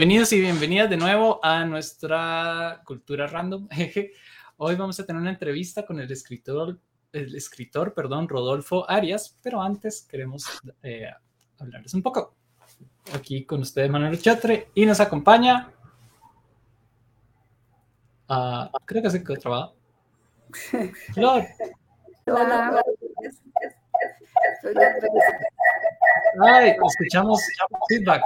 Bienvenidos y bienvenidas de nuevo a nuestra cultura random. Hoy vamos a tener una entrevista con el escritor, el escritor, perdón, Rodolfo Arias, pero antes queremos eh, hablarles un poco. Aquí con ustedes Manuel Chatre y nos acompaña. Uh, creo que se quedó trabado. Flor. Hola. Ay, escuchamos feedback.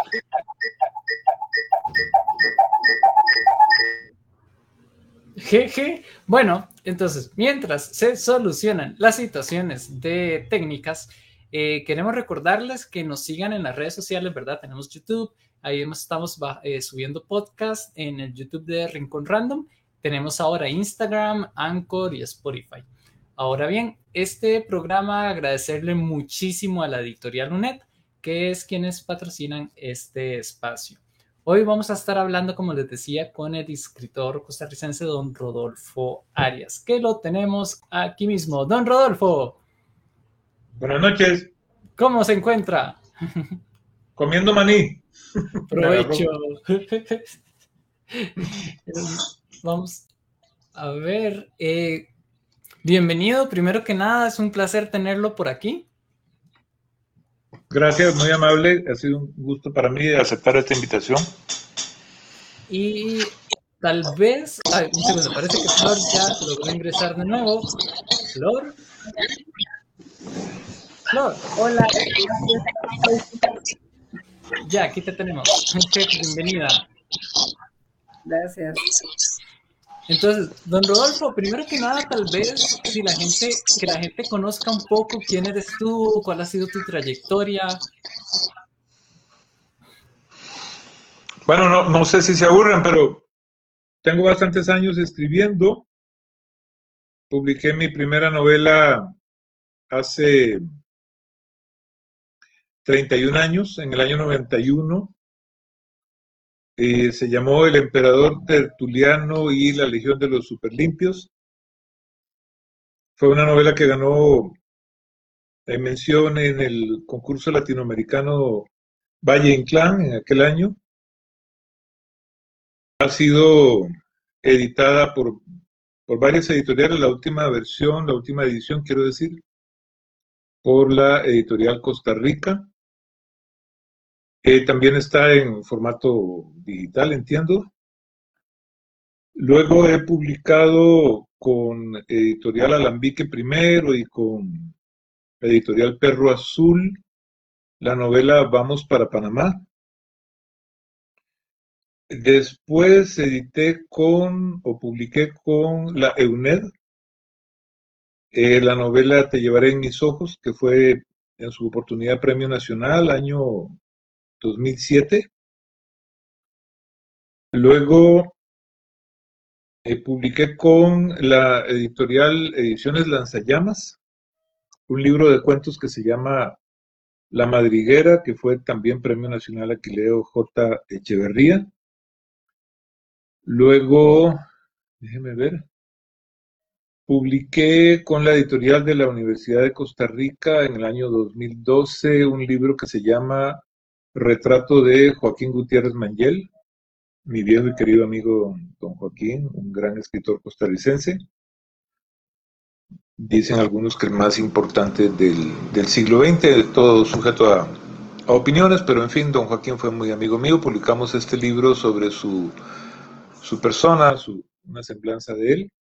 Jeje. Bueno, entonces, mientras se solucionan las situaciones de técnicas, eh, queremos recordarles que nos sigan en las redes sociales, ¿verdad? Tenemos YouTube, ahí estamos eh, subiendo podcast en el YouTube de Rincón Random. Tenemos ahora Instagram, Anchor y Spotify. Ahora bien, este programa agradecerle muchísimo a la editorial UNED, que es quienes patrocinan este espacio. Hoy vamos a estar hablando, como les decía, con el escritor costarricense don Rodolfo Arias, que lo tenemos aquí mismo. Don Rodolfo. Buenas noches. ¿Cómo se encuentra? Comiendo maní. Provecho. vamos a ver. Eh, bienvenido, primero que nada, es un placer tenerlo por aquí. Gracias, muy amable. Ha sido un gusto para mí aceptar esta invitación. Y tal vez, ay, un segundo, parece que Flor ya logró ingresar de nuevo. Flor. Flor. Hola. Ya, aquí te tenemos. Bienvenida. Gracias. Entonces, don Rodolfo, primero que nada, tal vez si la gente, que la gente conozca un poco quién eres tú, cuál ha sido tu trayectoria. Bueno, no, no sé si se aburren, pero tengo bastantes años escribiendo. Publiqué mi primera novela hace 31 años, en el año 91. Eh, se llamó El Emperador Tertuliano y la Legión de los Superlimpios. Fue una novela que ganó eh, mención en el concurso latinoamericano Valle Inclán en aquel año. Ha sido editada por, por varias editoriales, la última versión, la última edición, quiero decir, por la editorial Costa Rica. También está en formato digital, entiendo. Luego he publicado con Editorial Alambique primero y con Editorial Perro Azul la novela Vamos para Panamá. Después edité con o publiqué con la EUNED eh, la novela Te llevaré en mis ojos, que fue en su oportunidad Premio Nacional, año 2007. Luego eh, publiqué con la editorial Ediciones Lanzallamas un libro de cuentos que se llama La Madriguera, que fue también Premio Nacional Aquileo J. Echeverría. Luego, déjeme ver, publiqué con la editorial de la Universidad de Costa Rica en el año 2012 un libro que se llama Retrato de Joaquín Gutiérrez Mangel, mi viejo y querido amigo don Joaquín, un gran escritor costarricense. Dicen algunos que el más importante del, siglo XX, todo sujeto a, opiniones, pero en fin, don Joaquín fue muy amigo mío. Publicamos este libro sobre su, su persona, su, una semblanza de él.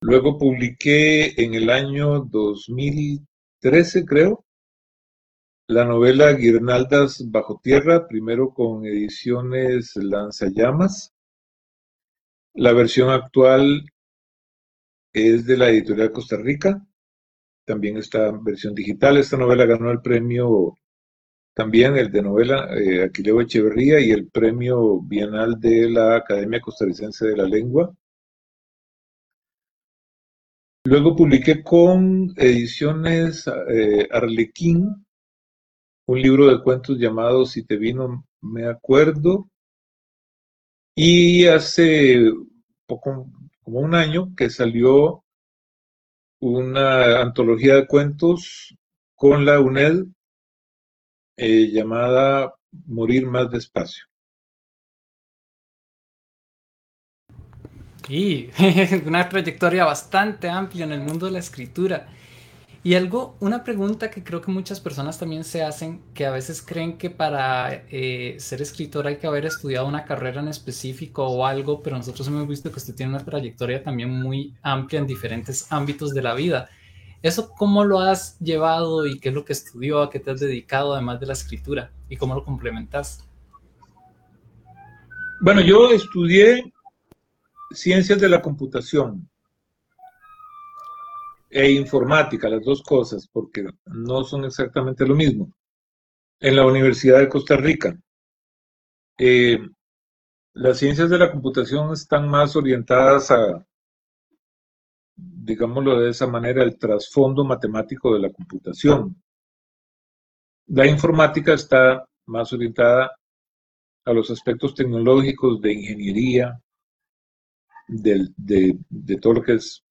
Luego publiqué en el año 2013, creo, la novela Guirnaldas bajo tierra, primero con ediciones Lanzallamas. La versión actual es de la editorial Costa Rica. También está en versión digital. Esta novela ganó el premio, también el de novela eh, Aquileo Echeverría y el premio bienal de la Academia Costarricense de la Lengua. Luego publiqué con ediciones eh, Arlequín un libro de cuentos llamado Si te vino, me acuerdo. Y hace poco, como un año, que salió una antología de cuentos con la UNED eh, llamada Morir más despacio. Y una trayectoria bastante amplia en el mundo de la escritura. Y algo, una pregunta que creo que muchas personas también se hacen, que a veces creen que para eh, ser escritor hay que haber estudiado una carrera en específico o algo, pero nosotros hemos visto que usted tiene una trayectoria también muy amplia en diferentes ámbitos de la vida. ¿Eso cómo lo has llevado y qué es lo que estudió, a qué te has dedicado además de la escritura y cómo lo complementas? Bueno, yo estudié ciencias de la computación e informática, las dos cosas, porque no son exactamente lo mismo, en la Universidad de Costa Rica. Eh, las ciencias de la computación están más orientadas a, digámoslo de esa manera, el trasfondo matemático de la computación. La informática está más orientada a los aspectos tecnológicos de ingeniería, de, de, todo lo que es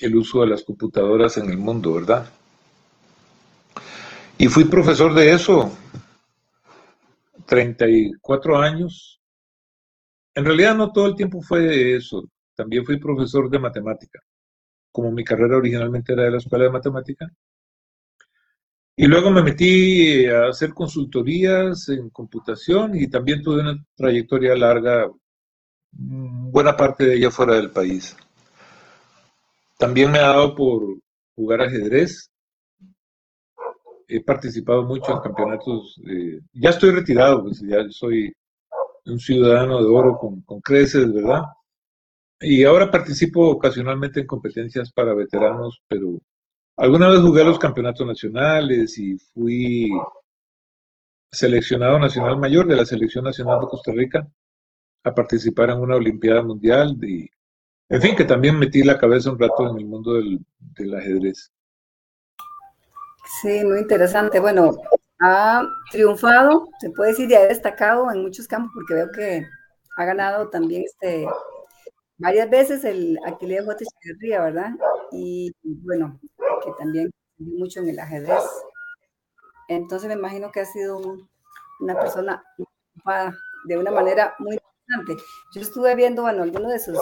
el uso de las computadoras en el mundo, ¿verdad? Y fui profesor de eso 34 años. En realidad no todo el tiempo fue de eso, también fui profesor de matemática, como mi carrera originalmente era de la escuela de matemática. Y luego me metí a hacer consultorías en computación y también tuve una trayectoria larga, buena parte de ella fuera del país. También me ha dado por jugar ajedrez. He participado mucho en campeonatos. ya estoy retirado, pues ya soy un ciudadano de oro con, con creces, ¿verdad? Y ahora participo ocasionalmente en competencias para veteranos, pero alguna vez jugué a los campeonatos nacionales y fui seleccionado nacional mayor de la Selección Nacional de Costa Rica a participar en una Olimpiada Mundial y en fin, que también metí la cabeza un rato en el mundo del, ajedrez. Sí, muy interesante. Bueno, ha triunfado, se puede decir, y ha destacado en muchos campos, porque veo que ha ganado también este varias veces el Aquiles J. Echeverría, ¿verdad? Y bueno, que también mucho en el ajedrez. Entonces me imagino que ha sido una persona de una manera muy interesante. Yo estuve viendo, bueno, algunos de sus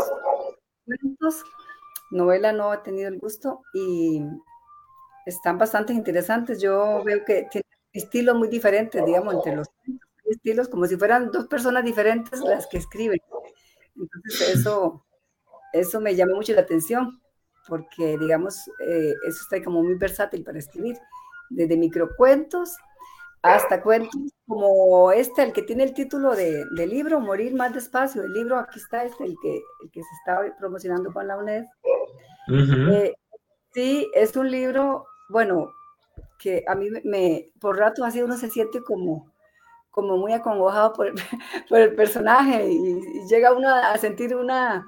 Novela no ha tenido el gusto y están bastante interesantes. Yo veo que tiene estilos muy diferentes, digamos, entre los estilos, como si fueran dos personas diferentes las que escriben. Entonces, eso, eso me llama mucho la atención, porque, digamos, eh, eso está como muy versátil para escribir, desde microcuentos hasta cuentos como este, el que tiene el título de, libro, Morir más despacio. El libro, aquí está este, el que, el que se está promocionando con la UNED. Eh, sí, es un libro, bueno, que a mí me, por rato así uno se siente como, como muy acongojado por por el personaje y, llega uno a sentir una,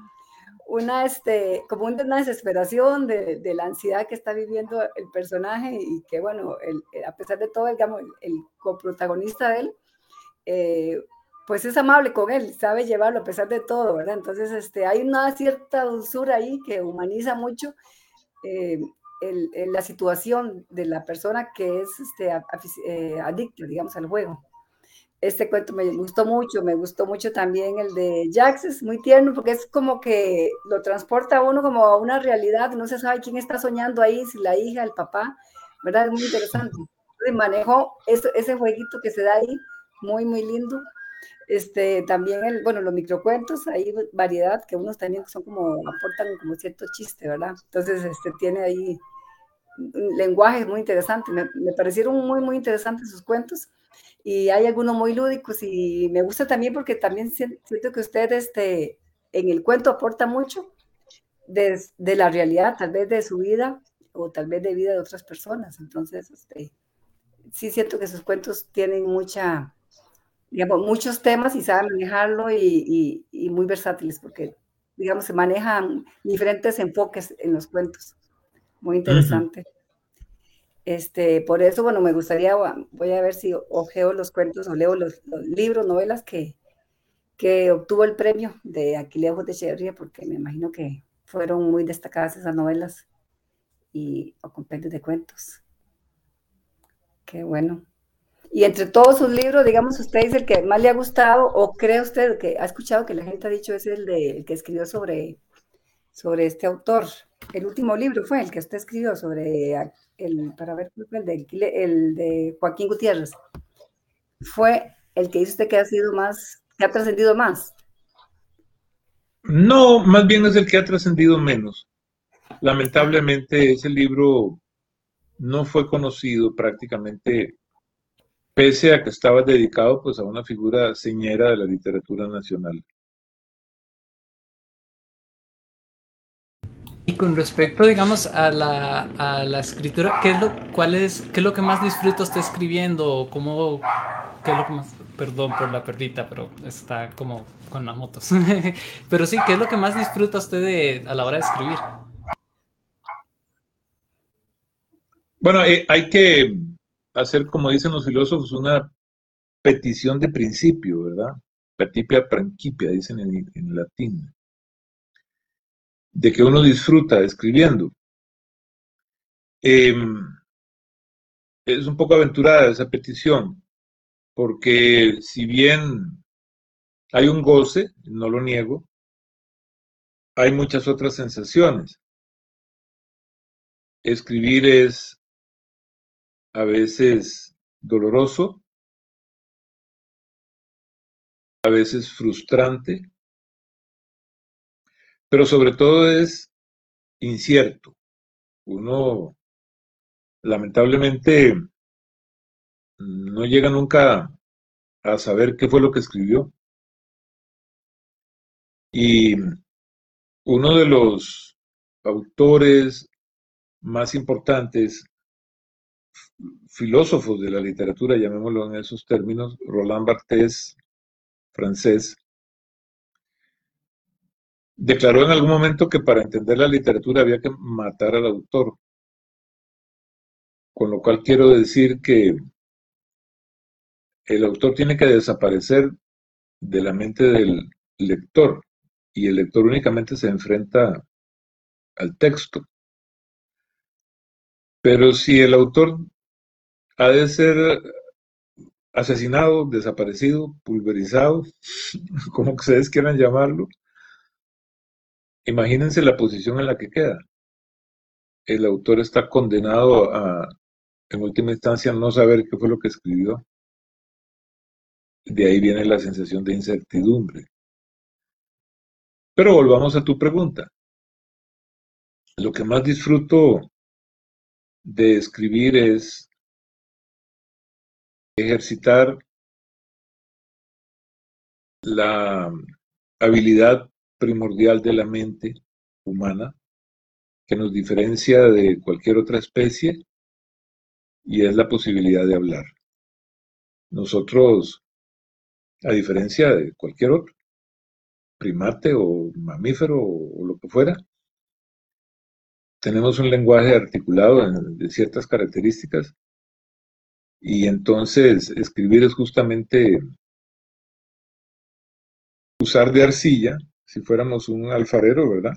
una, este, como una desesperación de, de, la ansiedad que está viviendo el personaje y que, bueno, el, a pesar de todo, digamos, el, coprotagonista de él, eh, pues es amable con él, sabe llevarlo a pesar de todo, ¿verdad? Entonces, este, hay una cierta dulzura ahí que humaniza mucho eh, la situación de la persona que es este, eh, adicta, digamos, al juego. Este cuento me gustó mucho, me gustó mucho también el de Jax, es muy tierno porque es como que lo transporta a uno como a una realidad, no se sabe quién está soñando ahí, si la hija, el papá, ¿verdad? Es muy interesante. Manejó ese, ese jueguito que se da ahí, muy, muy lindo. Este, también, el, bueno, los microcuentos, hay variedad que unos también son como, aportan como cierto chiste, ¿verdad? Entonces, este, tiene ahí lenguajes muy interesantes, me, me parecieron muy, muy interesantes sus cuentos y hay algunos muy lúdicos y me gusta también porque también siento que usted este, en el cuento aporta mucho de, de, la realidad, tal vez de su vida o tal vez de vida de otras personas. Entonces, este, sí siento que sus cuentos tienen mucha, digamos, muchos temas y saben manejarlo y, y, muy versátiles porque, digamos, se manejan diferentes enfoques en los cuentos. Muy interesante. Este, por eso, bueno, me gustaría, voy a ver si ojeo los cuentos o leo los, libros, novelas que, que obtuvo el premio de Aquileo de Echeverría, porque me imagino que fueron muy destacadas esas novelas y o compendios de cuentos. Qué bueno. Y entre todos sus libros, digamos, usted es el que más le ha gustado o cree usted que ha escuchado que la gente ha dicho es el, de, el que escribió sobre, sobre este autor. El último libro fue el que usted escribió sobre el, para ver, el de, Joaquín Gutiérrez. Fue el que dice usted que ha sido más, que ha trascendido más. No, más bien es el que ha trascendido menos. Lamentablemente ese libro no fue conocido prácticamente, pese a que estaba dedicado pues a una figura señera de la literatura nacional. Y con respecto, digamos, a la, a la escritura, ¿qué es, lo, cuál es, ¿qué es lo que más disfruta usted escribiendo? ¿Cómo, ¿Qué es lo más, perdón por la perdita, pero está como con las motos. pero sí, ¿qué es lo que más disfruta usted a la hora de escribir? Bueno, eh, hay que hacer, como dicen los filósofos, una petición de principio, ¿verdad? Petipia principia, dicen en latín de que uno disfruta escribiendo. Em, es un poco aventurada esa petición, porque si bien hay un goce, no lo niego, hay muchas otras sensaciones. Escribir es a veces doloroso, a veces frustrante, pero sobre todo es incierto. Uno lamentablemente no llega nunca a saber qué fue lo que escribió. Y uno de los autores más importantes, filósofos de la literatura, llamémoslo en esos términos, Roland Barthes, francés, declaró en algún momento que para entender la literatura había que matar al autor. Con lo cual quiero decir que el autor tiene que desaparecer de la mente del lector y el lector únicamente se enfrenta al texto. Pero si el autor ha de ser asesinado, desaparecido, pulverizado, como ustedes quieran llamarlo, Imagínense la posición en la que queda. El autor está condenado a, en última instancia, no saber qué fue lo que escribió. De ahí viene la sensación de incertidumbre. Pero volvamos a tu pregunta. Lo que más disfruto de escribir es ejercitar la habilidad primordial de la mente humana que nos diferencia de cualquier otra especie y es la posibilidad de hablar. Nosotros, a diferencia de cualquier otro, primate o mamífero o, lo que fuera, tenemos un lenguaje articulado de ciertas características y entonces escribir es justamente usar de arcilla si fuéramos un alfarero, ¿verdad?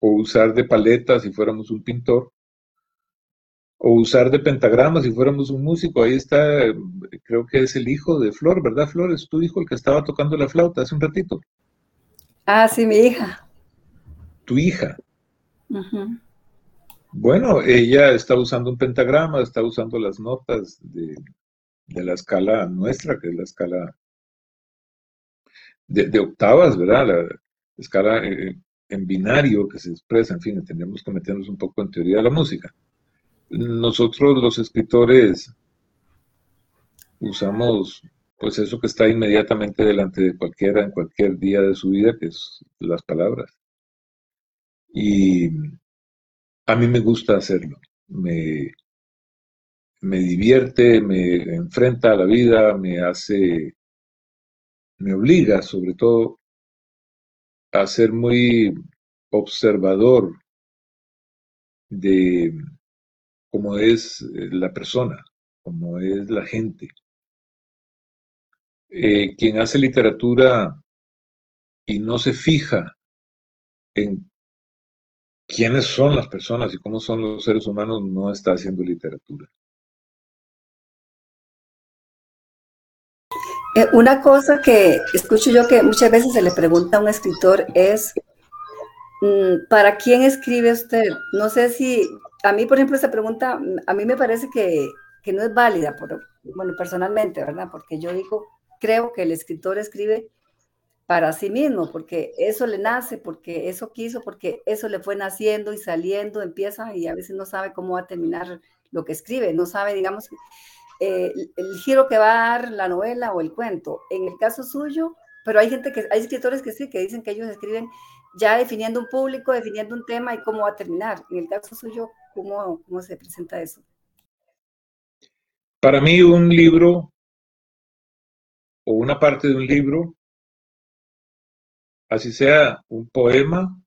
O usar de paleta si fuéramos un pintor. O usar de pentagrama si fuéramos un músico. Ahí está, creo que es el hijo de Flor, ¿verdad, Flor? Es tu hijo el que estaba tocando la flauta hace un ratito. Ah, sí, mi hija. Tu hija. Bueno, ella está usando un pentagrama, está usando las notas de, de la escala nuestra, que es la escala de, octavas, ¿verdad? La escala eh, en binario que se expresa, en fin, tendríamos que meternos un poco en teoría de la música. Nosotros los escritores usamos pues eso que está inmediatamente delante de cualquiera en cualquier día de su vida, que es las palabras. Y a mí me gusta hacerlo. Me, me divierte, me enfrenta a la vida, me hace me obliga sobre todo a ser muy observador de cómo es eh, la persona, cómo es la gente. Eh, quien hace literatura y no se fija en quiénes son las personas y cómo son los seres humanos, no está haciendo literatura. Eh, una cosa que escucho yo que muchas veces se le pregunta a un escritor es, mm, ¿para quién escribe usted? No sé si, a mí por ejemplo esa pregunta, a mí me parece que, que no es válida, por, bueno, personalmente, ¿verdad? Porque yo digo, creo que el escritor escribe para sí mismo, porque eso le nace, porque eso quiso, porque eso le fue naciendo y saliendo, empieza y a veces no sabe cómo va a terminar lo que escribe, no sabe, digamos, eh, el giro que va a dar la novela o el cuento. En el caso suyo, pero hay gente que, hay escritores que sí, que dicen que ellos escriben ya definiendo un público, definiendo un tema y cómo va a terminar. En el caso suyo, ¿cómo, cómo se presenta eso? Para mí un libro o una parte de un libro así sea un poema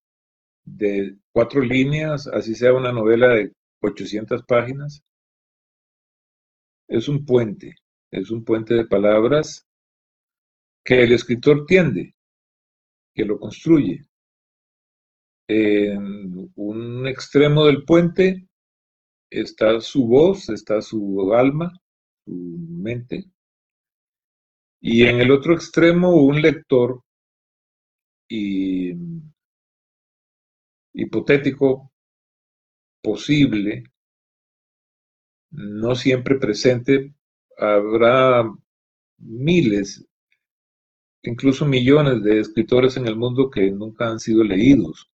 de cuatro líneas, así sea una novela de 800 páginas, es un puente, es un puente de palabras que el escritor tiende, que lo construye. En un extremo del puente está su voz, está su alma, su mente, y en el otro extremo un lector y hipotético posible, no siempre presente, habrá miles, incluso millones de escritores en el mundo que nunca han sido leídos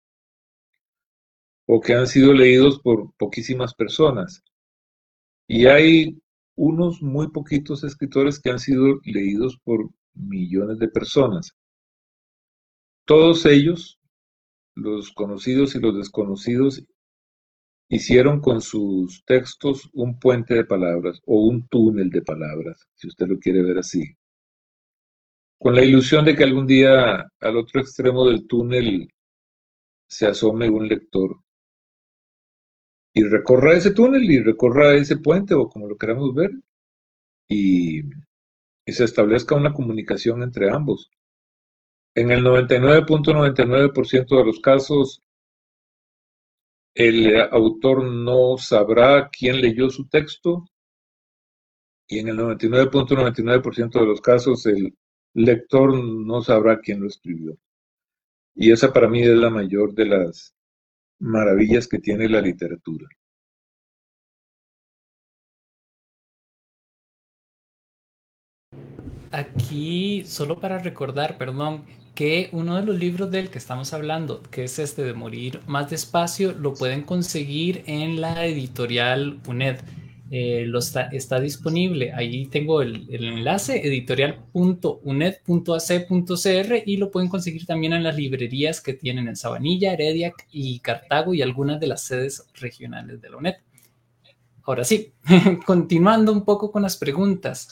o que han sido leídos por poquísimas personas. Y hay unos muy poquitos escritores que han sido leídos por millones de personas. Todos ellos, los conocidos y los desconocidos, hicieron con sus textos un puente de palabras o un túnel de palabras, si usted lo quiere ver así. Con la ilusión de que algún día al otro extremo del túnel se asome un lector y recorra ese túnel y recorra ese puente o como lo queramos ver y, se establezca una comunicación entre ambos. En el 99.99% de los casos, el autor no sabrá quién leyó su texto y en el 99.99% de los casos el lector no sabrá quién lo escribió. Y esa para mí es la mayor de las maravillas que tiene la literatura. Aquí, solo para recordar, perdón, que uno de los libros del que estamos hablando, que es este de Morir más despacio, lo pueden conseguir en la editorial UNED. Eh, lo está, disponible. Ahí tengo el, el enlace editorial.uned.ac.cr y lo pueden conseguir también en las librerías que tienen en Sabanilla, Heredia y Cartago y algunas de las sedes regionales de la UNED. Ahora sí, continuando un poco con las preguntas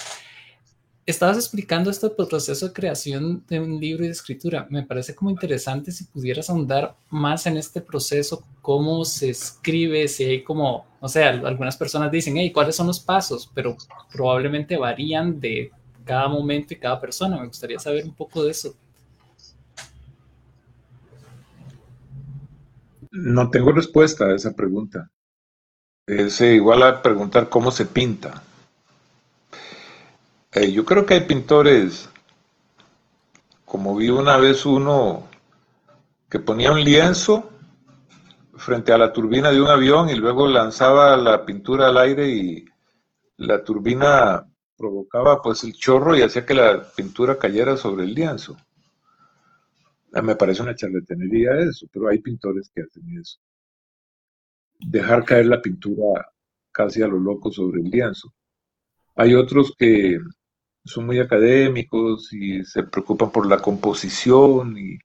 estabas explicando este proceso de creación de un libro y de escritura. Me parece como interesante si pudieras ahondar más en este proceso, cómo se escribe, si hay como, o sea, algunas personas dicen, hey, ¿cuáles son los pasos? Pero probablemente varían de cada momento y cada persona. Me gustaría saber un poco de eso. No tengo respuesta a esa pregunta. Es igual a preguntar cómo se pinta. Eh, yo creo que hay pintores, como vi una vez uno que ponía un lienzo frente a la turbina de un avión y luego lanzaba la pintura al aire y la turbina provocaba pues el chorro y hacía que la pintura cayera sobre el lienzo. Eh, me parece una charlatanería eso, pero hay pintores que hacen eso. Dejar caer la pintura casi a lo loco sobre el lienzo. Hay otros que son muy académicos y se preocupan por la composición y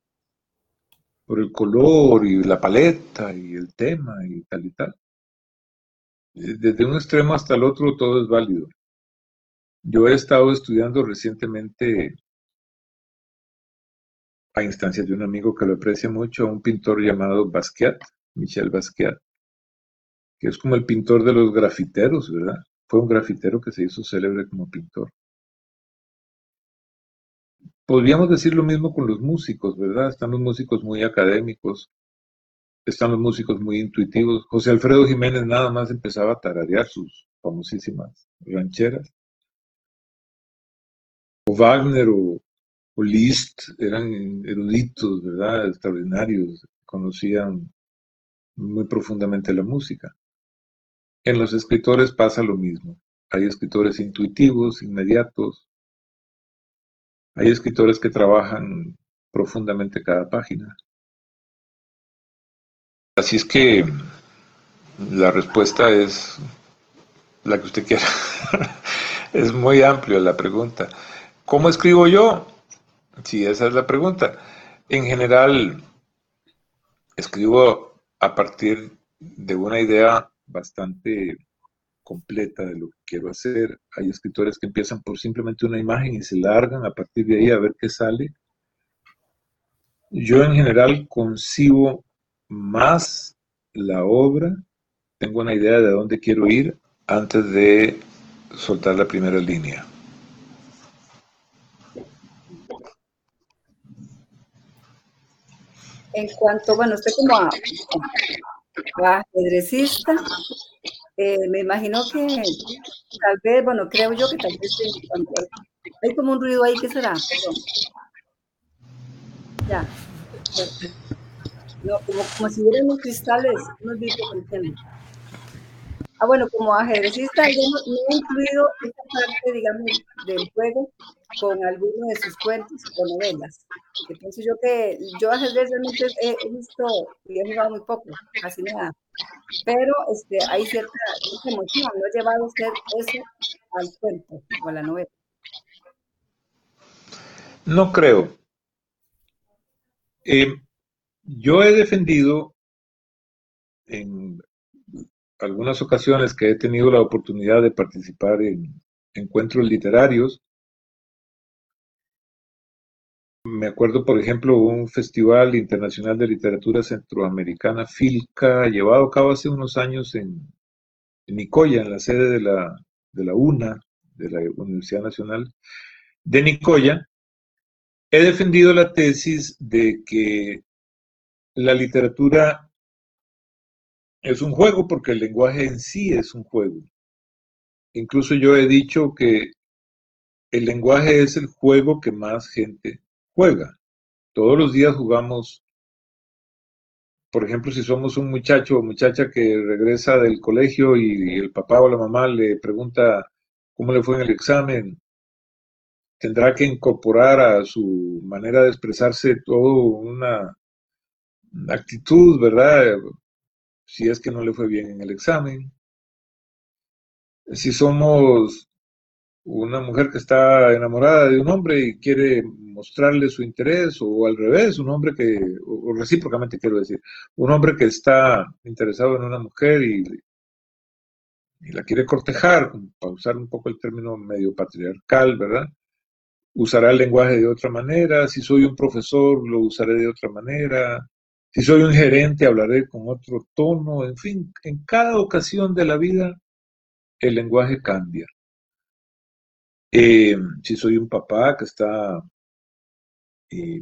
por el color y la paleta y el tema y tal y tal. Desde un extremo hasta el otro todo es válido. Yo he estado estudiando recientemente a instancias de un amigo que lo aprecia mucho, a un pintor llamado Basquiat, Michel Basquiat, que es como el pintor de los grafiteros, ¿verdad? Fue un grafitero que se hizo célebre como pintor. Podríamos decir lo mismo con los músicos, ¿verdad? Están los músicos muy académicos, están los músicos muy intuitivos. José Alfredo Jiménez nada más empezaba a tararear sus famosísimas rancheras. o Wagner o, Liszt eran eruditos, ¿verdad? Extraordinarios, conocían muy profundamente la música. En los escritores pasa lo mismo. Hay escritores intuitivos, inmediatos. Hay escritores que trabajan profundamente cada página. Así es que la respuesta es la que usted quiera. es muy amplia la pregunta. ¿Cómo escribo yo? Sí, esa es la pregunta. En general, escribo a partir de una idea bastante completa de lo que quiero hacer. Hay escritores que empiezan por simplemente una imagen y se largan a partir de ahí a ver qué sale. Yo en general concibo más la obra, tengo una idea de dónde quiero ir antes de soltar la primera línea. En cuanto, bueno, usted como ajedrecista, eh, me imagino que tal vez, bueno, creo yo que tal vez hay como un ruido ahí, ¿qué será? Ya. No, como, como si hubieran cristales, unos vidrios, Ah, bueno, como ajedrecista, yo no, he incluido esta parte, digamos, del juego con alguno de sus cuentos o novelas. Entonces yo que yo ajedrez realmente he, visto y he jugado muy poco, casi nada. Pero este, hay cierta, emoción, no he llevado usted eso al cuento o a la novela. No creo. Eh, yo he defendido en algunas ocasiones que he tenido la oportunidad de participar en encuentros literarios. Me acuerdo, por ejemplo, un festival internacional de literatura centroamericana, FILCA, llevado a cabo hace unos años en, Nicoya, en la sede de la, UNA, de la Universidad Nacional de Nicoya. He defendido la tesis de que la literatura es un juego porque el lenguaje en sí es un juego. Incluso yo he dicho que el lenguaje es el juego que más gente juega. Todos los días jugamos, por ejemplo, si somos un muchacho o muchacha que regresa del colegio y el papá o la mamá le pregunta cómo le fue en el examen, tendrá que incorporar a su manera de expresarse todo una actitud, ¿verdad? Si es que no le fue bien en el examen. Si somos una mujer que está enamorada de un hombre y quiere mostrarle su interés, o al revés, un hombre que, o recíprocamente quiero decir, un hombre que está interesado en una mujer y, la quiere cortejar, para usar un poco el término medio patriarcal, ¿verdad? Usará el lenguaje de otra manera, si soy un profesor lo usaré de otra manera, si soy un gerente, hablaré con otro tono. En fin, en cada ocasión de la vida, el lenguaje cambia. Eh, si soy un papá que está eh,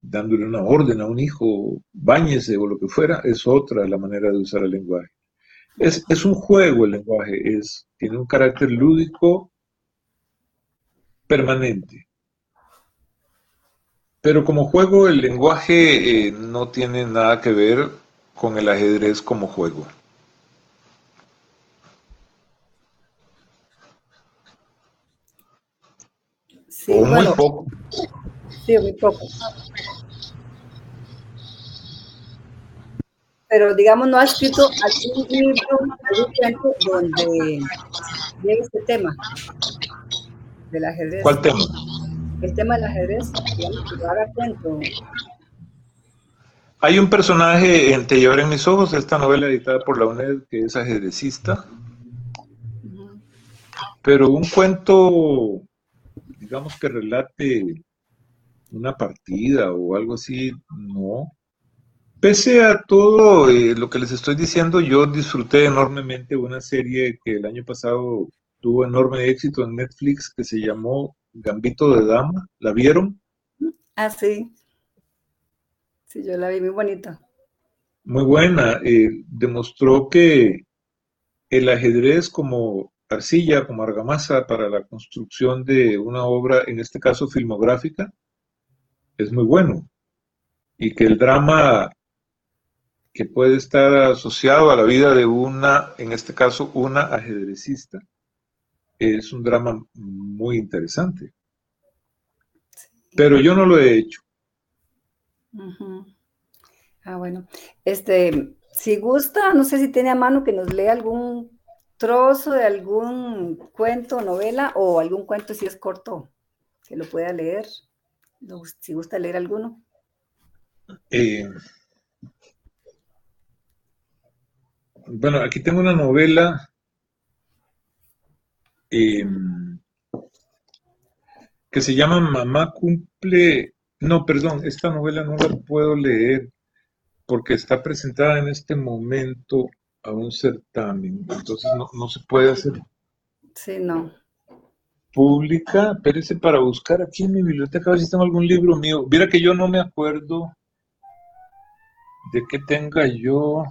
dándole una orden a un hijo, báñese o lo que fuera, es otra la manera de usar el lenguaje. Es, es un juego el lenguaje, es, tiene un carácter lúdico permanente. Pero como juego, el lenguaje eh, no tiene nada que ver con el ajedrez como juego. Sí, muy poco. Sí, muy poco. Pero digamos, no ha escrito algún libro, algún cuento donde llegue este tema del ajedrez. ¿Cuál tema? El tema del ajedrez, digamos, que cuento. Hay un personaje en Te en mis ojos, esta novela editada por la UNED, que es ajedrecista. Pero un cuento, digamos que relate una partida o algo así, no. Pese a todo eh, lo que les estoy diciendo, yo disfruté enormemente una serie que el año pasado tuvo enorme éxito en Netflix que se llamó Gambito de Dama, ¿la vieron? Ah, sí. Sí, yo la vi muy bonita. Muy buena. Eh, demostró que el ajedrez como arcilla, como argamasa para la construcción de una obra, en este caso filmográfica, es muy bueno. Y que el drama que puede estar asociado a la vida de una, en este caso, una ajedrecista, es un drama muy interesante. Pero yo no lo he hecho. Ah, bueno. Este, si gusta, no sé si tiene a mano que nos lea algún trozo de algún cuento, novela o algún cuento si es corto, que lo pueda leer, si gusta leer alguno. Eh, bueno, aquí tengo una novela eh, que se llama Mamá cumple, no, perdón, esta novela no la puedo leer porque está presentada en este momento a un certamen, entonces no, se puede hacer. Sí, no. Pública, espérese para buscar aquí en mi biblioteca a ver si tengo algún libro mío. Mira que yo no me acuerdo de que tenga yo.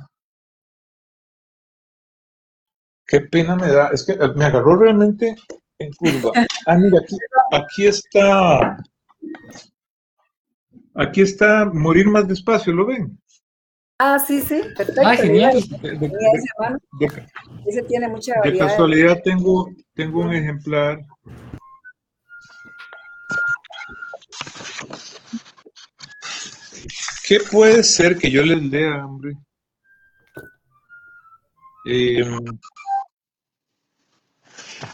Qué pena me da. Es que eh, me agarró realmente en curva. Ah, mira, aquí, aquí está. Aquí está Morir más despacio, ¿lo ven? Ah, sí, sí, perfecto. Ah, genial. ese, tiene mucha variedad. De casualidad tengo, tengo un ejemplar. ¿Qué puede ser que yo les lea, hombre? Em,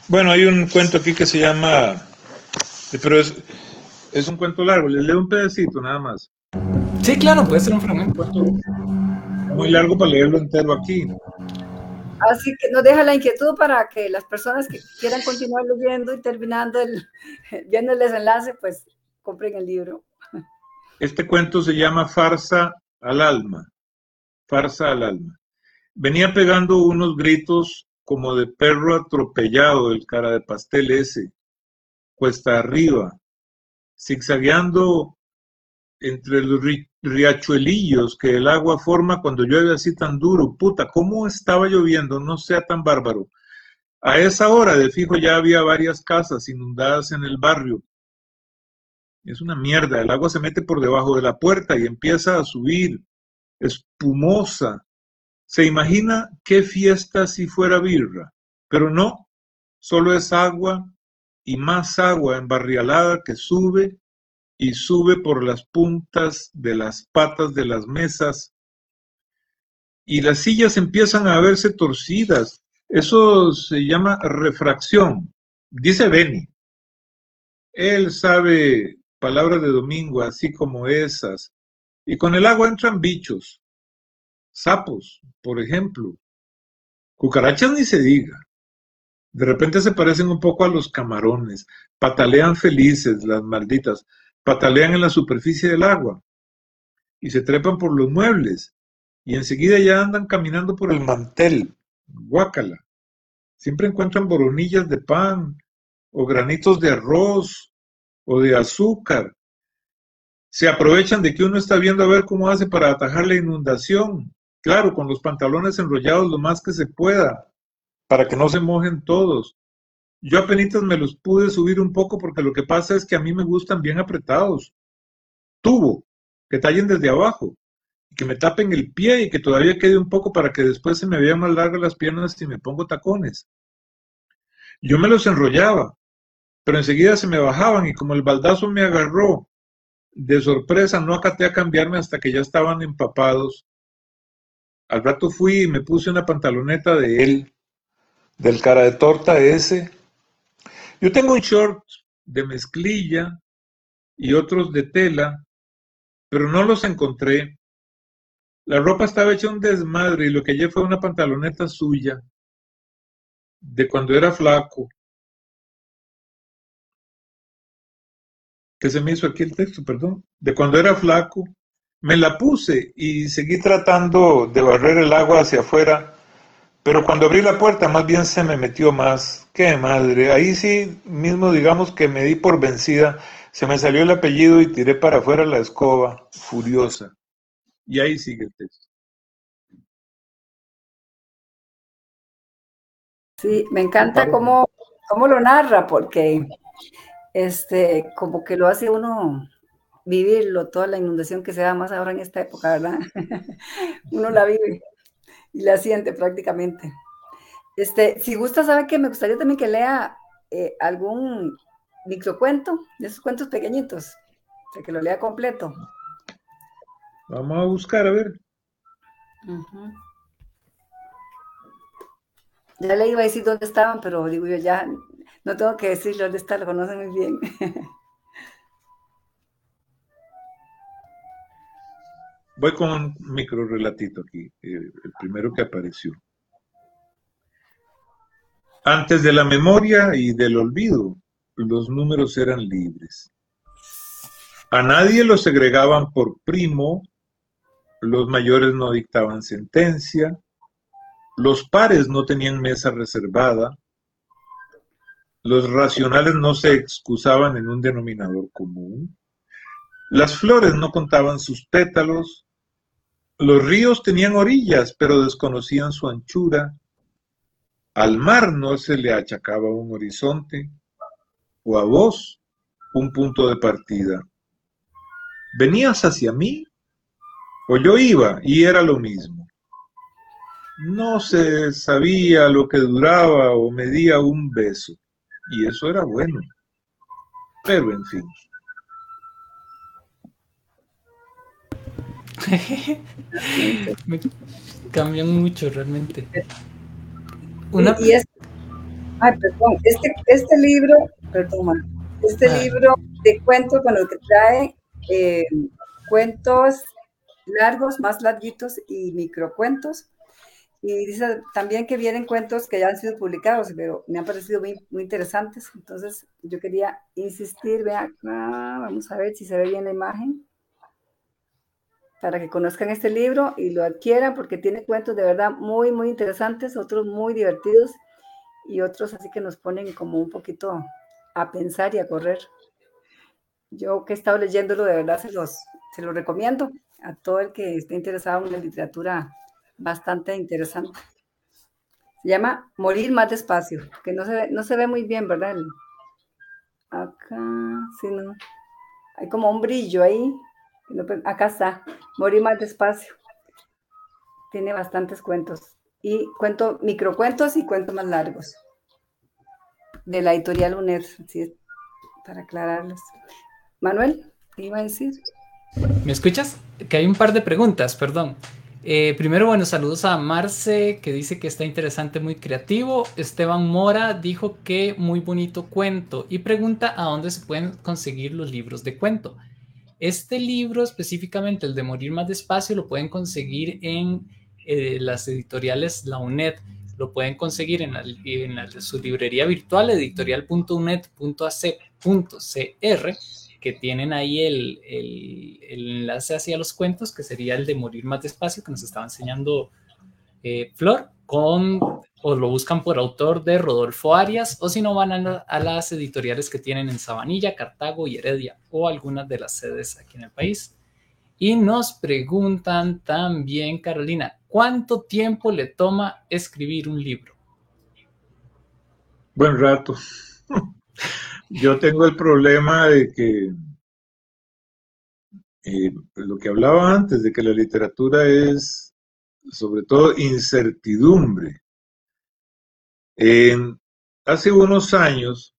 bueno, hay un cuento aquí que se llama, pero es, es un cuento largo, les leo un pedacito nada más. Sí, claro, puede ser un fragmento. Muy largo para leerlo entero aquí. Así que nos deja la inquietud para que las personas que quieran continuar leyendo y terminando el, viendo el desenlace, pues compren el libro. Este cuento se llama Farsa al alma. Farsa al alma. Venía pegando unos gritos como de perro atropellado el cara de pastel ese, cuesta arriba, zigzagueando entre los riachuelillos que el agua forma cuando llueve así tan duro. Puta, ¿cómo estaba lloviendo? No sea tan bárbaro. A esa hora, de fijo, ya había varias casas inundadas en el barrio. Es una mierda. El agua se mete por debajo de la puerta y empieza a subir, espumosa. Se imagina qué fiesta si fuera birra, pero no, solo es agua y más agua embarrialada que sube y sube por las puntas de las patas de las mesas y las sillas empiezan a verse torcidas. Eso se llama refracción, dice Beni. Él sabe palabras de domingo así como esas. Y con el agua entran bichos, sapos, por ejemplo. Cucarachas ni se diga. De repente se parecen un poco a los camarones, patalean felices las malditas patalean en la superficie del agua y se trepan por los muebles y enseguida ya andan caminando por el mantel. Guácala. Siempre encuentran boronillas de pan o granitos de arroz o de azúcar. Se aprovechan de que uno está viendo a ver cómo hace para atajar la inundación. Claro, con los pantalones enrollados lo más que se pueda, para que no se mojen todos. Yo apenas me los pude subir un poco porque lo que pasa es que a mí me gustan bien apretados. Tubo, que tallen desde abajo, que me tapen el pie y que todavía quede un poco para que después se me vean más largas las piernas si me pongo tacones. Yo me los enrollaba, pero enseguida se me bajaban y como el baldazo me agarró, de sorpresa no acaté a cambiarme hasta que ya estaban empapados. Al rato fui y me puse una pantaloneta de él, del cara de torta ese, yo tengo un short de mezclilla y otros de tela, pero no los encontré. La ropa estaba hecha un desmadre y lo que hallé fue una pantaloneta suya, de cuando era flaco. ¿Qué se me hizo aquí el texto? Perdón. De cuando era flaco. Me la puse y seguí tratando de barrer el agua hacia afuera pero cuando abrí la puerta, más bien se me metió más. ¡Qué madre! Ahí sí, mismo digamos que me di por vencida. Se me salió el apellido y tiré para afuera la escoba, furiosa. Y ahí sigue el texto. Sí, me encanta cómo, cómo lo narra, porque este, como que lo hace uno vivirlo, toda la inundación que se da más ahora en esta época, ¿verdad? uno la vive y la siente prácticamente. Este, si gusta, sabe que me gustaría también que lea eh, algún microcuento, de esos cuentos pequeñitos, que lo lea completo. Vamos a buscar, a ver. Ya le iba a decir dónde estaban, pero digo yo ya, no tengo que decirle dónde está, lo conocen muy bien. Voy con un micro relatito aquí, eh, el primero que apareció. Antes de la memoria y del olvido, los números eran libres. A nadie los segregaban por primo, los mayores no dictaban sentencia, los pares no tenían mesa reservada, los racionales no se excusaban en un denominador común, las flores no contaban sus pétalos, los ríos tenían orillas, pero desconocían su anchura, al mar no se le achacaba un horizonte, o a vos un punto de partida. ¿Venías hacia mí? O yo iba y era lo mismo. No se sabía lo que duraba o medía un beso, y eso era bueno. Pero en fin. Me cambian mucho realmente. Una... ay, perdón, este, este libro, perdón, este ah. libro de cuentos, con el que trae eh, cuentos largos, más larguitos y microcuentos. Y dice también que vienen cuentos que ya han sido publicados, pero me han parecido muy, muy interesantes. Entonces, yo quería insistir, vean, vamos a ver si se ve bien la imagen, para que conozcan este libro y lo adquieran, porque tiene cuentos de verdad muy, muy interesantes, otros muy divertidos y otros así que nos ponen como un poquito a pensar y a correr. Yo que he estado leyéndolo, de verdad se los, se los recomiendo a todo el que esté interesado en la literatura bastante interesante. Se llama Morir más despacio, que no se ve, no se ve muy bien, ¿verdad? Acá, sí, no. Hay como un brillo ahí. Acá está, Morir más despacio. Tiene bastantes cuentos. Y cuento, microcuentos y cuentos más largos. De la editorial UNED, así para aclararlos. Manuel, ¿qué iba a decir? ¿Me escuchas? Que hay un par de preguntas, perdón. Eh, primero, bueno, saludos a Marce, que dice que está interesante, muy creativo. Esteban Mora dijo que muy bonito cuento y pregunta a dónde se pueden conseguir los libros de cuento. Este libro, específicamente el de Morir más despacio, lo pueden conseguir en eh, las editoriales La UNED. Lo pueden conseguir en, su librería virtual editorial.uned.ac.cr que tienen ahí el, enlace hacia los cuentos, que sería el de Morir más despacio, que nos estaba enseñando eh, Flor, con, o lo buscan por autor de Rodolfo Arias, o si no van a, las editoriales que tienen en Sabanilla, Cartago y Heredia, o algunas de las sedes aquí en el país. Y nos preguntan también, Carolina, ¿cuánto tiempo le toma escribir un libro? Buen rato. Yo tengo el problema de que eh, lo que hablaba antes, de que la literatura es sobre todo incertidumbre. Hace unos años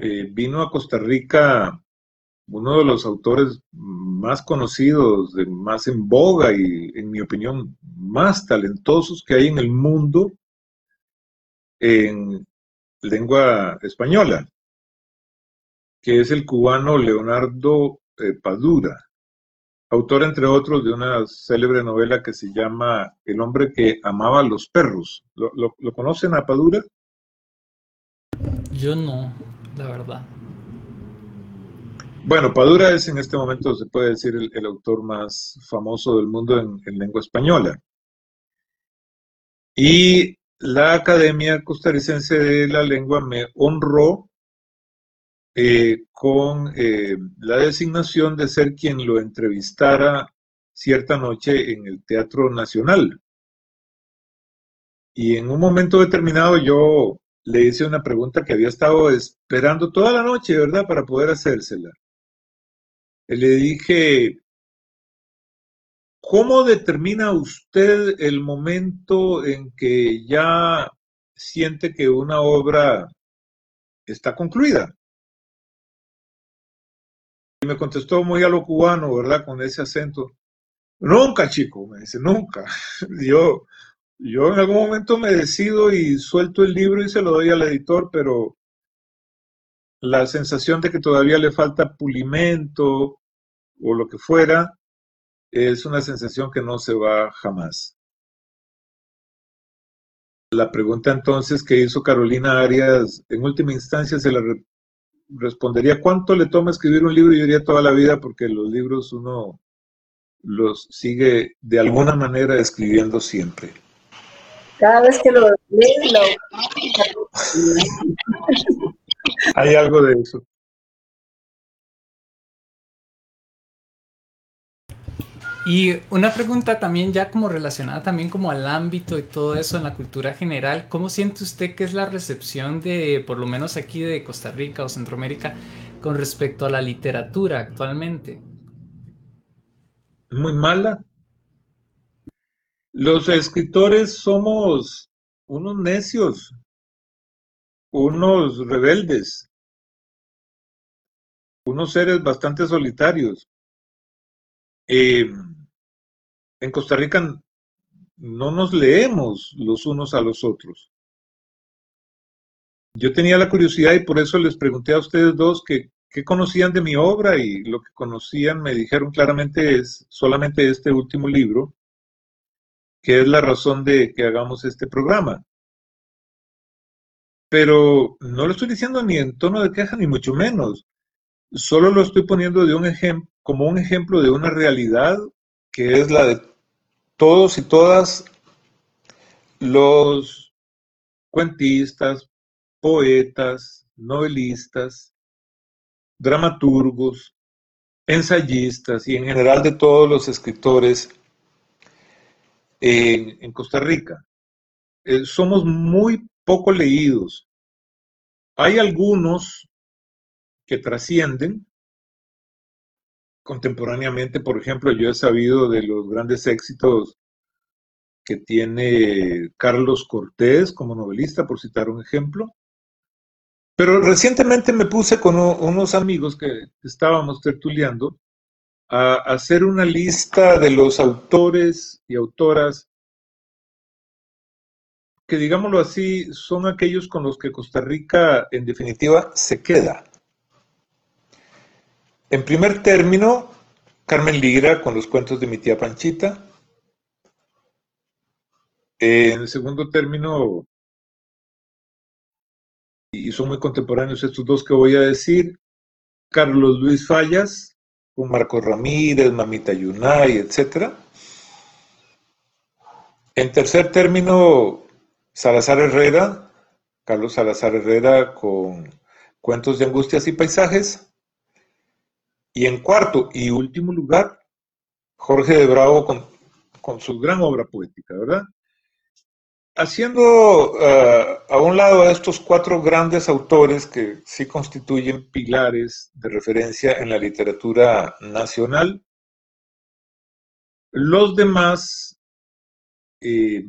eh, vino a Costa Rica uno de los autores más conocidos, de, más en boga y, en mi opinión, más talentosos que hay en el mundo en lengua española, que es el cubano Leonardo eh, Padura, autor, entre otros, de una célebre novela que se llama El hombre que amaba a los perros. ¿Lo, conocen a Padura? Yo no, la verdad. Bueno, Padura es en este momento, se puede decir, el, autor más famoso del mundo en lengua española. Y la Academia Costarricense de la Lengua me honró eh, con eh, la designación de ser quien lo entrevistara cierta noche en el Teatro Nacional. Y en un momento determinado yo le hice una pregunta que había estado esperando toda la noche, ¿verdad? Para poder hacérsela. Le dije, ¿cómo determina usted el momento en que ya siente que una obra está concluida? Y me contestó muy a lo cubano, ¿verdad? Con ese acento. Nunca, chico, me dice, nunca. Yo, yo en algún momento me decido y suelto el libro y se lo doy al editor, pero la sensación de que todavía le falta pulimento o lo que fuera, es una sensación que no se va jamás. La pregunta entonces que hizo Carolina Arias, en última instancia se la respondería, ¿cuánto le toma escribir un libro? Yo diría toda la vida, porque los libros uno los sigue de alguna manera escribiendo siempre. Cada vez que lo lees, lo... Hay algo de eso. Y una pregunta también ya como relacionada también como al ámbito y todo eso en la cultura general, ¿cómo siente usted que es la recepción de, por lo menos aquí de Costa Rica o Centroamérica, con respecto a la literatura actualmente? Muy mala. Los escritores somos unos necios, unos rebeldes, unos seres bastante solitarios. Eh, en Costa Rica no nos leemos los unos a los otros. Yo tenía la curiosidad y por eso les pregunté a ustedes dos qué conocían de mi obra y lo que conocían me dijeron claramente es solamente este último libro, que es la razón de que hagamos este programa. Pero no lo estoy diciendo ni en tono de queja, ni mucho menos. Solo lo estoy poniendo de un como un ejemplo de una realidad que es la de todos y todas los cuentistas, poetas, novelistas, dramaturgos, ensayistas y en general de todos los escritores en, Costa Rica. Eh, somos muy poco leídos. Hay algunos que trascienden, contemporáneamente, por ejemplo, yo he sabido de los grandes éxitos que tiene Carlos Cortés como novelista, por citar un ejemplo. Pero recientemente me puse con unos amigos que estábamos tertuleando a hacer una lista de los autores y autoras que, digámoslo así, son aquellos con los que Costa Rica, en definitiva, se queda. En primer término, Carmen Lira con los cuentos de mi tía Panchita. En segundo término, y son muy contemporáneos estos dos que voy a decir, Carlos Luis Fallas, con Marcos Ramírez, Mamita Yunay, etc. En tercer término, Salazar Herrera, Carlos Salazar Herrera con Cuentos de Angustias y Paisajes. Y en cuarto y último lugar, Jorge de Bravo con, su gran obra poética, ¿verdad? Haciendo eh, a un lado a estos cuatro grandes autores que sí constituyen pilares de referencia en la literatura nacional, los demás, eh,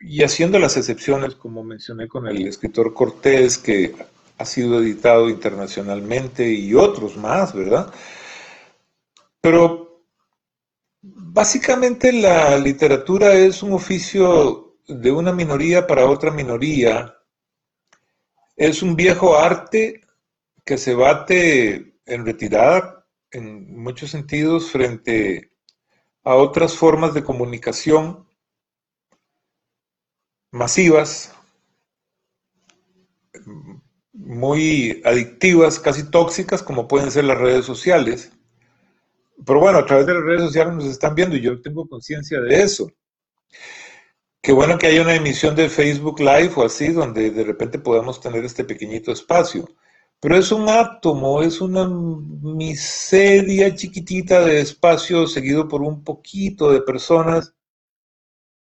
y haciendo las excepciones, como mencioné con el escritor Cortés, que ha sido editado internacionalmente y otros más, ¿verdad? Pero básicamente la literatura es un oficio de una minoría para otra minoría. Es un viejo arte que se bate en retirada en muchos sentidos frente a otras formas de comunicación masivas, muy adictivas, casi tóxicas, como pueden ser las redes sociales. Pero bueno, a través de las redes sociales nos están viendo y yo tengo conciencia de eso. Qué bueno que haya una emisión de Facebook Live o así, donde de repente podamos tener este pequeñito espacio. Pero es un átomo, es una miseria chiquitita de espacio seguido por un poquito de personas,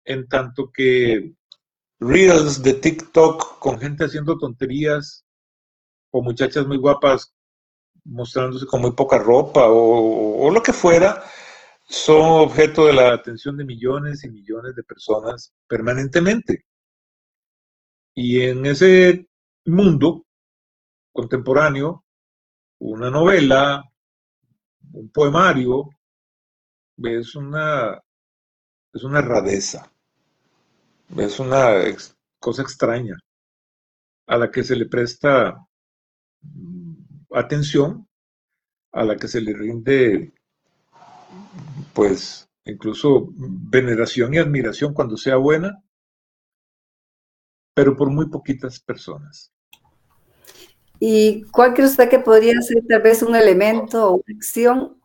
en tanto que reels de TikTok con gente haciendo tonterías o muchachas muy guapas mostrándose con muy poca ropa o, lo que fuera, son objeto de la atención de millones y millones de personas permanentemente. Y en ese mundo contemporáneo, una novela, un poemario, es una, es una radeza, es una cosa extraña a la que se le presta atención, a la que se le rinde, pues, incluso veneración y admiración cuando sea buena, pero por muy poquitas personas. ¿Y cuál cree usted que podría ser tal vez un elemento o una acción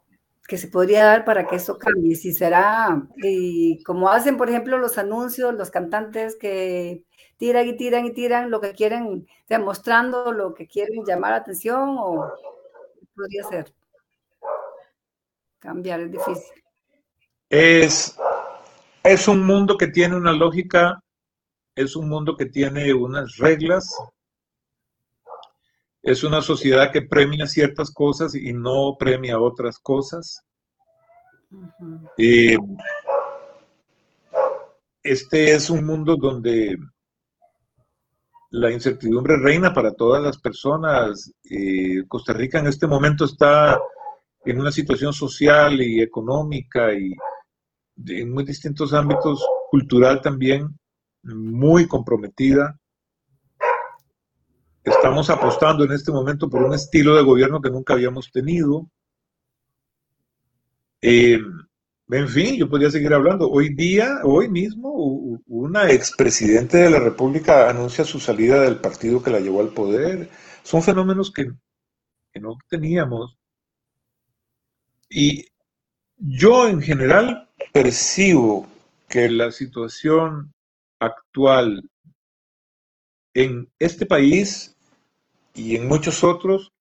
que se podría dar para que eso cambie? Si será, y como hacen, por ejemplo, los anuncios, los cantantes que tiran y tiran y tiran lo que quieren, demostrando lo que quieren llamar la atención, o podría ser. Cambiar es difícil. Es, es un mundo que tiene una lógica es un mundo que tiene unas reglas, es una sociedad que premia ciertas cosas y no premia otras cosas. este es un mundo donde la incertidumbre reina para todas las personas. Costa Rica en este momento está en una situación social y económica y en muy distintos ámbitos, cultural también, muy comprometida. Estamos apostando en este momento por un estilo de gobierno que nunca habíamos tenido. Eh, en fin, yo podría seguir hablando. Hoy día, hoy mismo, una expresidente de la República anuncia su salida del partido que la llevó al poder. Son fenómenos que no teníamos. Y yo en general percibo que la situación actual en este país y en muchos otros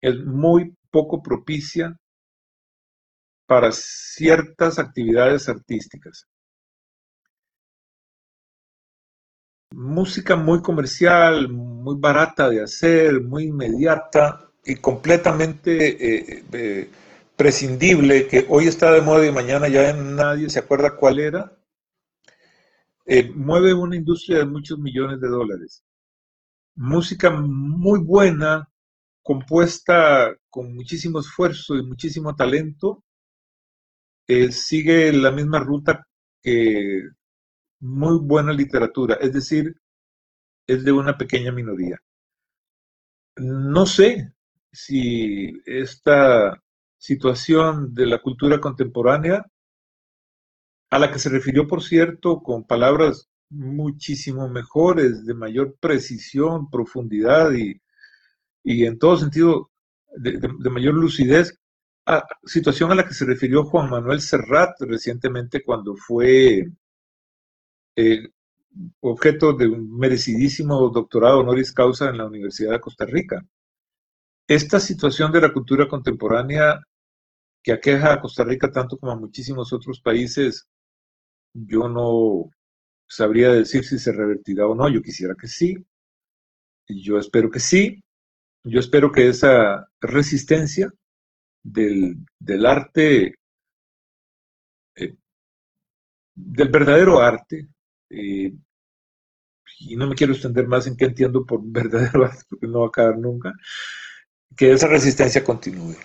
es muy poco propicia para ciertas actividades artísticas. Música muy comercial, muy barata de hacer, muy inmediata y completamente eh, eh, prescindible, que hoy está de moda y mañana ya nadie se acuerda cuál era, eh, mueve una industria de muchos millones de dólares. Música muy buena, compuesta con muchísimo esfuerzo y muchísimo talento, eh, sigue la misma ruta que muy buena literatura, es decir, es de una pequeña minoría. No sé si esta situación de la cultura contemporánea a la que se refirió, por cierto, con palabras muchísimo mejores, de mayor precisión, profundidad y, en todo sentido de, mayor lucidez, a, situación a la que se refirió Juan Manuel Serrat recientemente cuando fue eh, objeto de un merecidísimo doctorado honoris causa en la Universidad de Costa Rica. Esta situación de la cultura contemporánea que aqueja a Costa Rica tanto como a muchísimos otros países yo no sabría decir si se revertirá o no. Yo quisiera que sí. Yo espero que sí. Yo espero que esa resistencia del, arte, eh, del verdadero arte, eh, y no me quiero extender más en qué entiendo por verdadero arte, porque no va a acabar nunca, que esa resistencia continúe.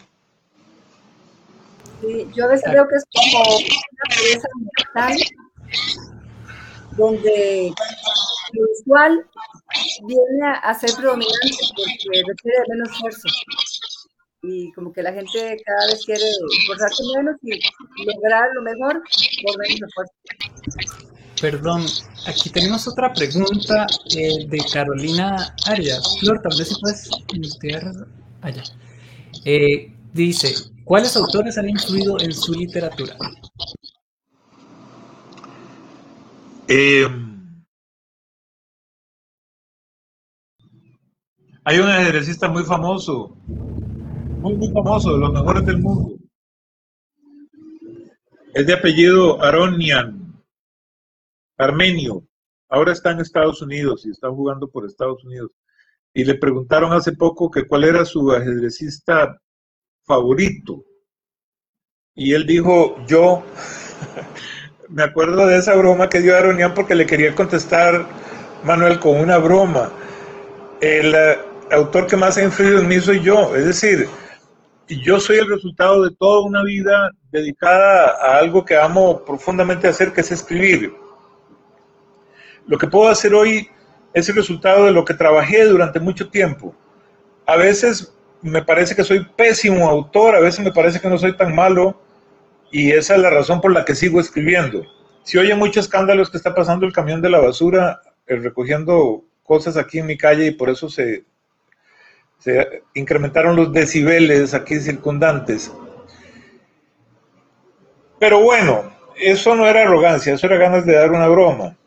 Sí, yo a veces creo que es como una pieza mental donde lo visual viene a ser predominante porque requiere menos esfuerzo. Y como que la gente cada vez quiere esforzarse menos y lograr lo mejor por menos esfuerzo. Perdón, aquí tenemos otra pregunta eh, de Carolina Arias. Flor, tal vez si puedes allá. Eh, dice, ¿Cuáles autores han influido en su literatura? Em, hay un ajedrecista muy famoso, muy, muy famoso, de los mejores del mundo. Es de apellido Aronian, armenio, ahora está en Estados Unidos y está jugando por Estados Unidos. Y le preguntaron hace poco que cuál era su ajedrecista favorito. Y él dijo, yo, me acuerdo de esa broma que dio Aronian porque le quería contestar Manuel con una broma. El eh, autor que más ha influido en mí soy yo, es decir, yo soy el resultado de toda una vida dedicada a algo que amo profundamente hacer, que es escribir. Lo que puedo hacer hoy es el resultado de lo que trabajé durante mucho tiempo. A veces me parece que soy pésimo autor, a veces me parece que no soy tan malo y esa es la razón por la que sigo escribiendo. Si oye muchos escándalos que está pasando el camión de la basura eh, recogiendo cosas aquí en mi calle y por eso se, incrementaron los decibeles aquí circundantes. Pero bueno, eso no era arrogancia, eso era ganas de dar una broma.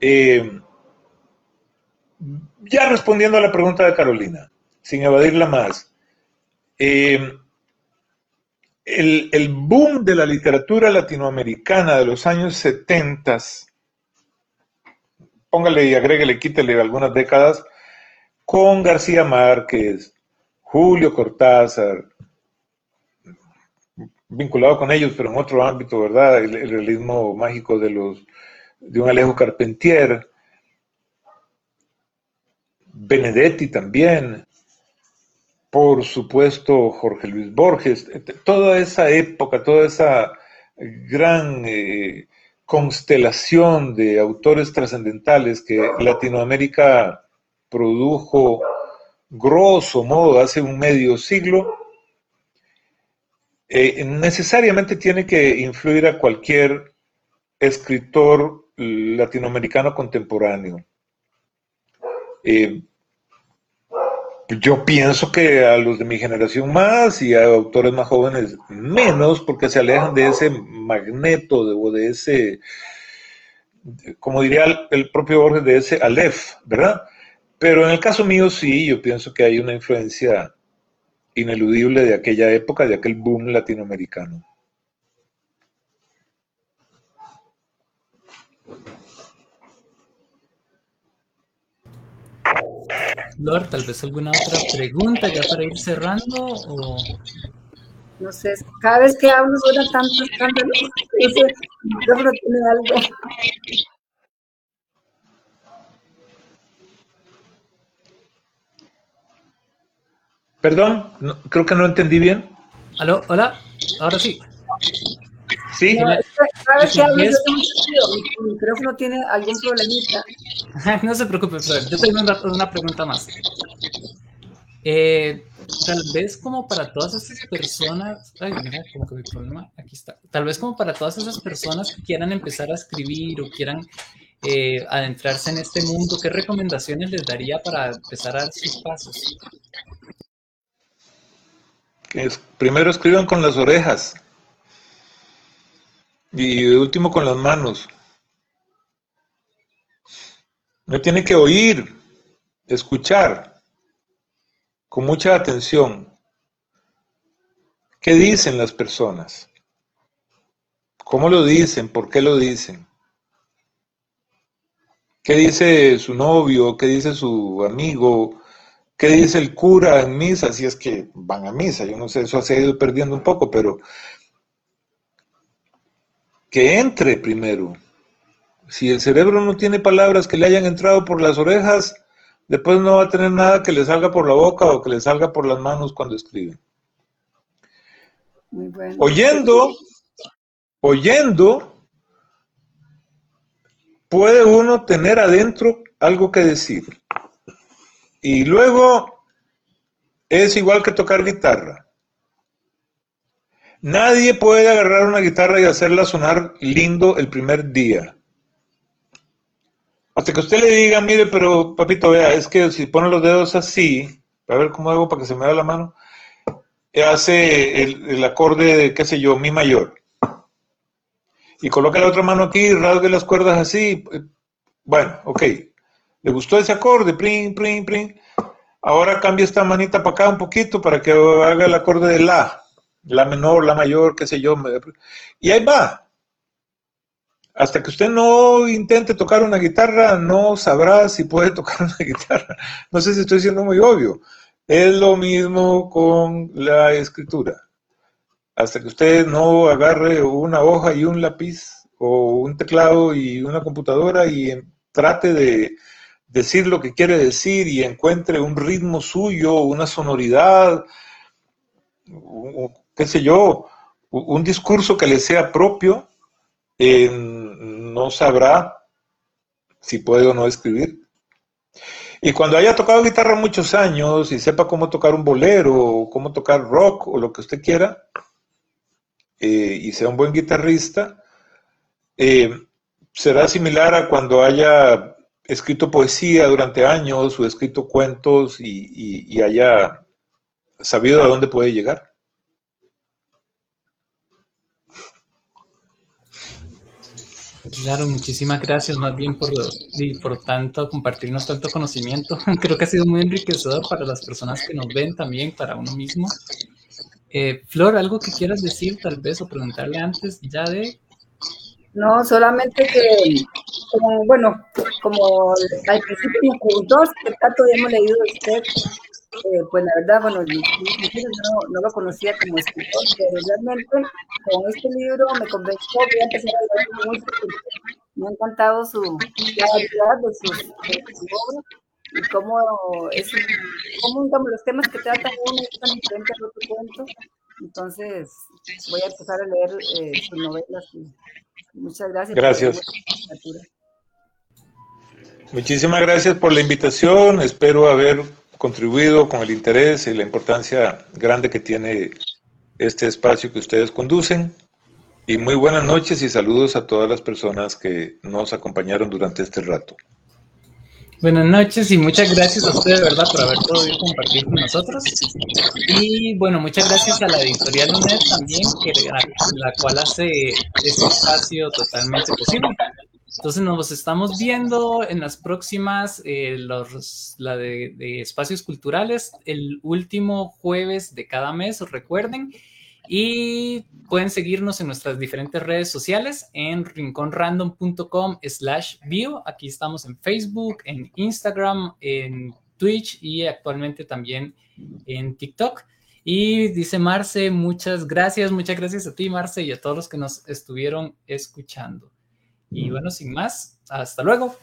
Eh, ya respondiendo a la pregunta de Carolina, sin evadirla más, eh, el, boom de la literatura latinoamericana de los años 70, póngale y agréguele, quítele algunas décadas, con García Márquez, Julio Cortázar, vinculado con ellos, pero en otro ámbito, ¿verdad? El, el realismo mágico de los de un Alejo Carpentier, Benedetti también, por supuesto Jorge Luis Borges, toda esa época, toda esa gran eh, constelación de autores trascendentales que Latinoamérica produjo grosso modo hace un medio siglo, eh, necesariamente tiene que influir a cualquier escritor latinoamericano contemporáneo. Eh, yo pienso que a los de mi generación más y a autores más jóvenes menos, porque se alejan de ese magneto, de, de ese, como diría el propio Borges, de ese Aleph, ¿verdad? Pero en el caso mío sí, yo pienso que hay una influencia ineludible de aquella época, de aquel boom latinoamericano. Lord, tal vez alguna otra pregunta ya para ir cerrando o... No sé, cada vez que hablo suena tanto escándalo. Ese micrófono tiene algo. Perdón, no, creo que no entendí bien. ¿Aló? ¿Hola? Ahora sí. Sí. No, cada vez que hablo yo mi micrófono tiene algún problemita. no se preocupe, Flor. Yo tengo una, una pregunta más. Eh, tal vez como para todas esas personas, ay, mira, como que mi problema, aquí está. Tal vez como para todas esas personas que quieran empezar a escribir o quieran eh, adentrarse en este mundo, ¿qué recomendaciones les daría para empezar a dar sus pasos? Que es, primero escriban con las orejas y de último con las manos. No tiene que oír, escuchar con mucha atención. ¿Qué dicen las personas? ¿Cómo lo dicen? ¿Por qué lo dicen? ¿Qué dice su novio? ¿Qué dice su amigo? ¿Qué dice el cura en misa? Si es que van a misa, yo no sé, eso se ha ido perdiendo un poco, pero que entre primero. Si el cerebro no tiene palabras que le hayan entrado por las orejas, después no va a tener nada que le salga por la boca o que le salga por las manos cuando escribe. Muy bueno. Oyendo, oyendo, puede uno tener adentro algo que decir. Y luego es igual que tocar guitarra. Nadie puede agarrar una guitarra y hacerla sonar lindo el primer día. Hasta que usted le diga, mire, pero papito, vea, es que si pone los dedos así, a ver cómo hago para que se me vea la mano, hace el, acorde de, qué sé yo, mi mayor. Y coloca la otra mano aquí rasgue las cuerdas así. Bueno, ok. ¿Le gustó ese acorde? Prin, prin, prin. Ahora cambia esta manita para acá un poquito para que haga el acorde de la. La menor, la mayor, qué sé yo. Y ahí va. hasta que usted no intente tocar una guitarra, no sabrá si puede tocar una guitarra. No sé si estoy siendo muy obvio. Es lo mismo con la escritura. Hasta que usted no agarre una hoja y un lápiz o un teclado y una computadora y trate de decir lo que quiere decir y encuentre un ritmo suyo, una sonoridad, qué sé yo, un discurso que le sea propio, no sabrá si puede o no escribir. Y cuando haya tocado guitarra muchos años y sepa cómo tocar un bolero, o cómo tocar rock o lo que usted quiera, eh, y sea un buen guitarrista, eh, será similar a cuando haya escrito poesía durante años o escrito cuentos y haya sabido a dónde puede llegar. Claro, muchísimas gracias más bien por, por tanto compartirnos tanto conocimiento. Creo que ha sido muy enriquecedor para las personas que nos ven también, para uno mismo. Eh, Flor, ¿algo que quieras decir tal vez o preguntarle antes ya de... No, solamente que, como, bueno, como al principio me preguntó qué tanto hemos leído usted, eh, pues la verdad, bueno, yo, no, lo conocía como escritor, pero realmente con este libro me convenció, voy a empezar a leer mucho, me ha encantado su, variedad de sus, obras y cómo, es, cómo los temas que tratan uno tan diferentes al otro cuento. Entonces, voy a empezar a leer eh, sus novelas. muchas gracias. Gracias. Muchísimas gracias por la invitación. Espero haber contribuido con el interés y la importancia grande que tiene este espacio que ustedes conducen. Y muy buenas noches y saludos a todas las personas que nos acompañaron durante este rato. Buenas noches y muchas gracias a ustedes, ¿verdad?, por haber podido compartir con nosotros. Y bueno, muchas gracias a la editorial UNED también, que la, la cual hace este espacio totalmente posible. Entonces nos estamos viendo en las próximas, eh, los, la de, espacios culturales, el último jueves de cada mes, recuerden. Y pueden seguirnos en nuestras diferentes redes sociales en rinconrandom.com slash bio. Aquí estamos en Facebook, en Instagram, en Twitch y actualmente también en TikTok. Y dice Marce, muchas gracias, muchas gracias a ti, Marce, y a todos los que nos estuvieron escuchando. Y bueno, sin más, hasta luego.